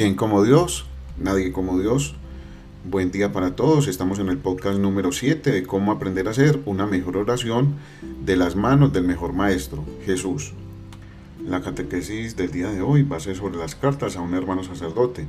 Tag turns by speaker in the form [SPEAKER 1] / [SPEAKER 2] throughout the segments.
[SPEAKER 1] ¿Quién como Dios? Nadie como Dios. Buen día para todos. Estamos en el podcast número 7 de cómo aprender a hacer una mejor oración de las manos del mejor maestro, Jesús. La catequesis del día de hoy va a ser sobre las cartas a un hermano sacerdote.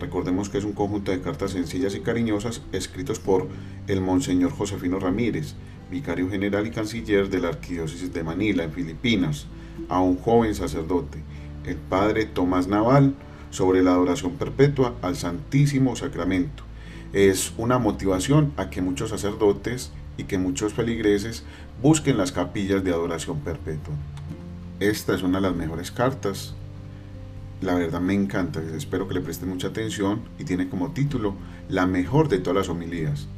[SPEAKER 1] Recordemos que es un conjunto de cartas sencillas y cariñosas escritos por el Monseñor Josefino Ramírez, vicario general y canciller de la Arquidiócesis de Manila, en Filipinas, a un joven sacerdote, el padre Tomás Naval, sobre la adoración perpetua al Santísimo Sacramento. Es una motivación a que muchos sacerdotes y que muchos feligreses busquen las capillas de adoración perpetua. Esta es una de las mejores cartas. La verdad me encanta, espero que le presten mucha atención y tiene como título La mejor de todas las homilías.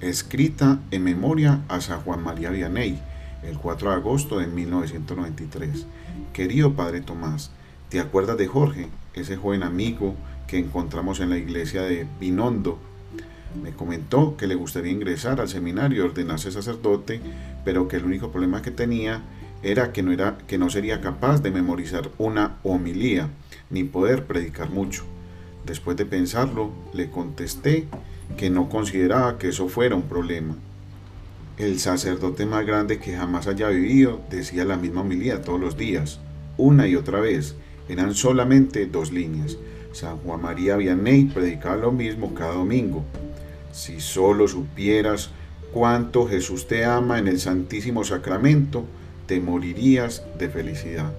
[SPEAKER 1] Escrita en memoria a San Juan María Vianney, el 4 de agosto de 1993. Querido Padre Tomás, ¿te acuerdas de Jorge, ese joven amigo que encontramos en la iglesia de Pinondo. Me comentó que le gustaría ingresar al seminario y ordenarse sacerdote, pero que el único problema que tenía era que no, era, que no sería capaz de memorizar una homilía, ni poder predicar mucho. Después de pensarlo, le contesté que no consideraba que eso fuera un problema. El sacerdote más grande que jamás haya vivido decía la misma homilía todos los días, una y otra vez, eran solamente dos líneas. San Juan María Vianney predicaba lo mismo cada domingo. Si solo supieras cuánto Jesús te ama en el Santísimo Sacramento, te morirías de felicidad.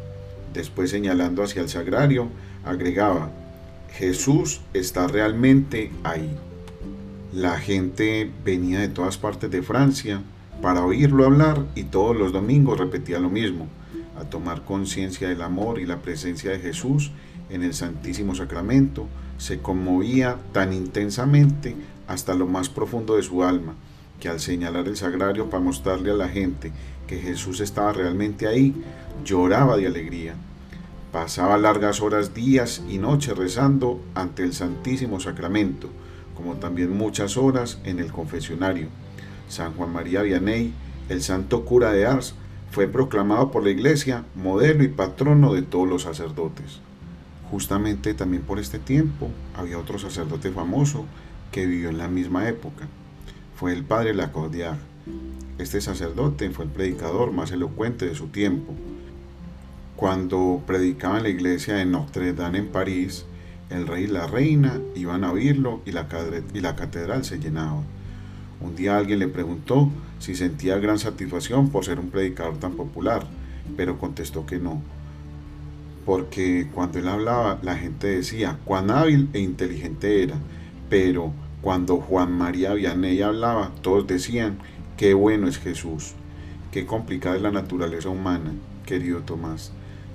[SPEAKER 1] Después señalando hacia el sagrario, agregaba, Jesús está realmente ahí. La gente venía de todas partes de Francia para oírlo hablar y todos los domingos repetía lo mismo a tomar conciencia del amor y la presencia de Jesús en el Santísimo Sacramento, se conmovía tan intensamente hasta lo más profundo de su alma, que al señalar el sagrario para mostrarle a la gente que Jesús estaba realmente ahí, lloraba de alegría. Pasaba largas horas, días y noches rezando ante el Santísimo Sacramento, como también muchas horas en el confesionario. San Juan María Vianney, el santo cura de Ars, fue proclamado por la iglesia modelo y patrono de todos los sacerdotes. Justamente también por este tiempo había otro sacerdote famoso que vivió en la misma época. Fue el padre Lacordaire. Este sacerdote fue el predicador más elocuente de su tiempo. Cuando predicaba en la iglesia de Notre Dame en París, el rey y la reina iban a oírlo y la, y la catedral se llenaba. Un día alguien le preguntó si sentía gran satisfacción por ser un predicador tan popular, pero contestó que no. Porque cuando él hablaba, la gente decía cuán hábil e inteligente era, pero cuando Juan María Vianney hablaba, todos decían qué bueno es Jesús, qué complicada es la naturaleza humana, querido Tomás.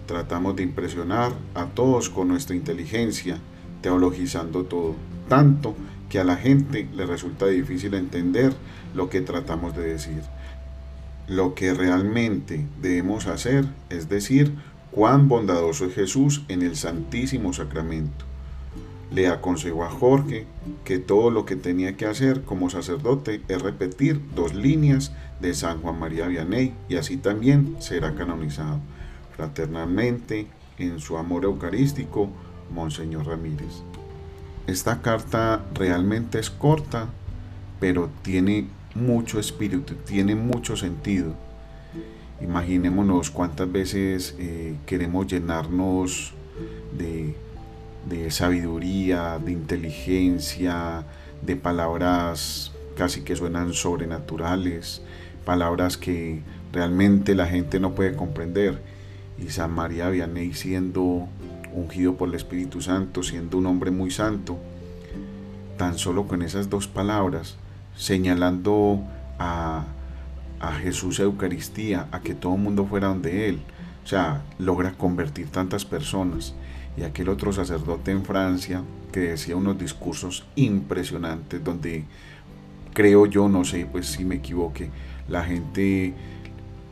[SPEAKER 1] Tratamos de impresionar a todos con nuestra inteligencia, teologizando todo, tanto que a la gente le resulta difícil entender lo que tratamos de decir. Lo que realmente debemos hacer es decir cuán bondadoso es Jesús en el Santísimo Sacramento. Le aconsejó a Jorge que todo lo que tenía que hacer como sacerdote es repetir dos líneas de San Juan María Vianney y así también será canonizado. Fraternalmente, en su amor eucarístico, Monseñor Ramírez. Esta carta realmente es corta, pero tiene mucho espíritu, tiene mucho sentido. Imaginémonos cuántas veces eh, queremos llenarnos de, de sabiduría, de inteligencia, de palabras casi que suenan sobrenaturales, palabras que realmente la gente no puede comprender. Y San María Vianney siendo ungido por el Espíritu Santo, siendo un hombre muy santo, tan solo con esas dos palabras, señalando a, a Jesús Eucaristía, a que todo el mundo fuera donde Él, o sea, logra convertir tantas personas. Y aquel otro sacerdote en Francia que decía unos discursos impresionantes donde creo yo, no sé, pues si me equivoque, la gente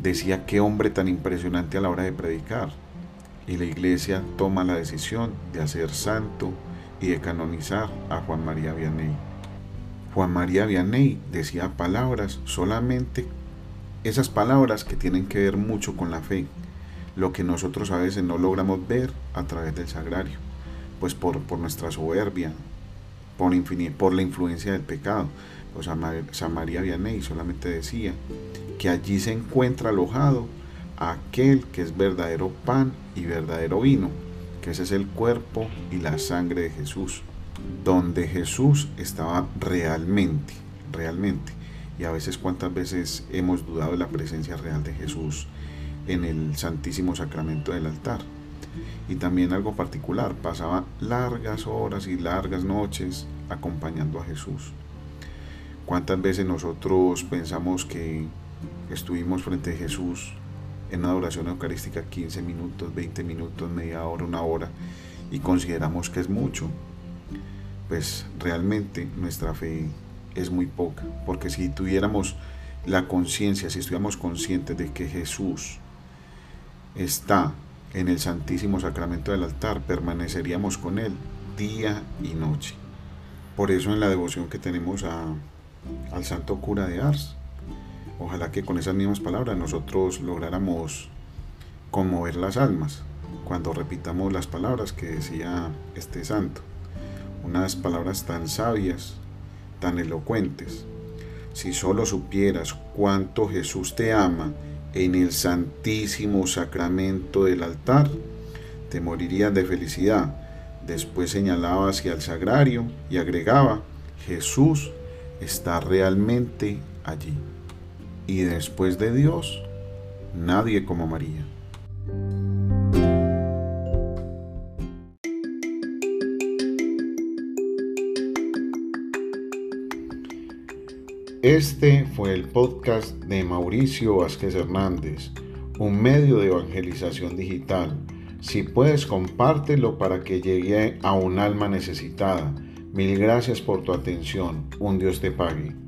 [SPEAKER 1] decía qué hombre tan impresionante a la hora de predicar y la iglesia toma la decisión de hacer santo y de canonizar a Juan María Vianney. Juan María Vianney decía palabras solamente esas palabras que tienen que ver mucho con la fe, lo que nosotros a veces no logramos ver a través del sagrario. pues por, nuestra soberbia, por, por la influencia del pecado. San María Vianney solamente decía que allí se encuentra alojado aquel que es verdadero pan y verdadero vino, que ese es el cuerpo y la sangre de Jesús, donde Jesús estaba realmente, realmente. Y a veces cuántas veces hemos dudado de la presencia real de Jesús en el Santísimo Sacramento del altar. Y también algo particular, pasaba largas horas y largas noches acompañando a Jesús. ¿Cuántas veces nosotros pensamos que estuvimos frente a Jesús en una adoración eucarística 15 minutos, 20 minutos, media hora, una hora y consideramos que es mucho? Pues realmente nuestra fe es muy poca, porque si tuviéramos la conciencia, si estuviéramos conscientes de que Jesús está en el Santísimo Sacramento del altar, permaneceríamos con Él día y noche. Por eso en la devoción que tenemos al Santo Cura de Ars, ojalá que con esas mismas palabras nosotros lográramos conmover las almas cuando repitamos las palabras que decía este santo. Unas palabras tan sabias, tan elocuentes. Si solo supieras cuánto Jesús te ama, en el santísimo sacramento del altar, te morirías de felicidad. Después señalaba hacia el sagrario y agregaba, Jesús está realmente allí. Y después de Dios, nadie como María. Este fue el podcast de Mauricio Vázquez Hernández, un medio de evangelización digital. Si puedes, compártelo para que llegue a un alma necesitada. Mil gracias por tu atención. Un Dios te pague.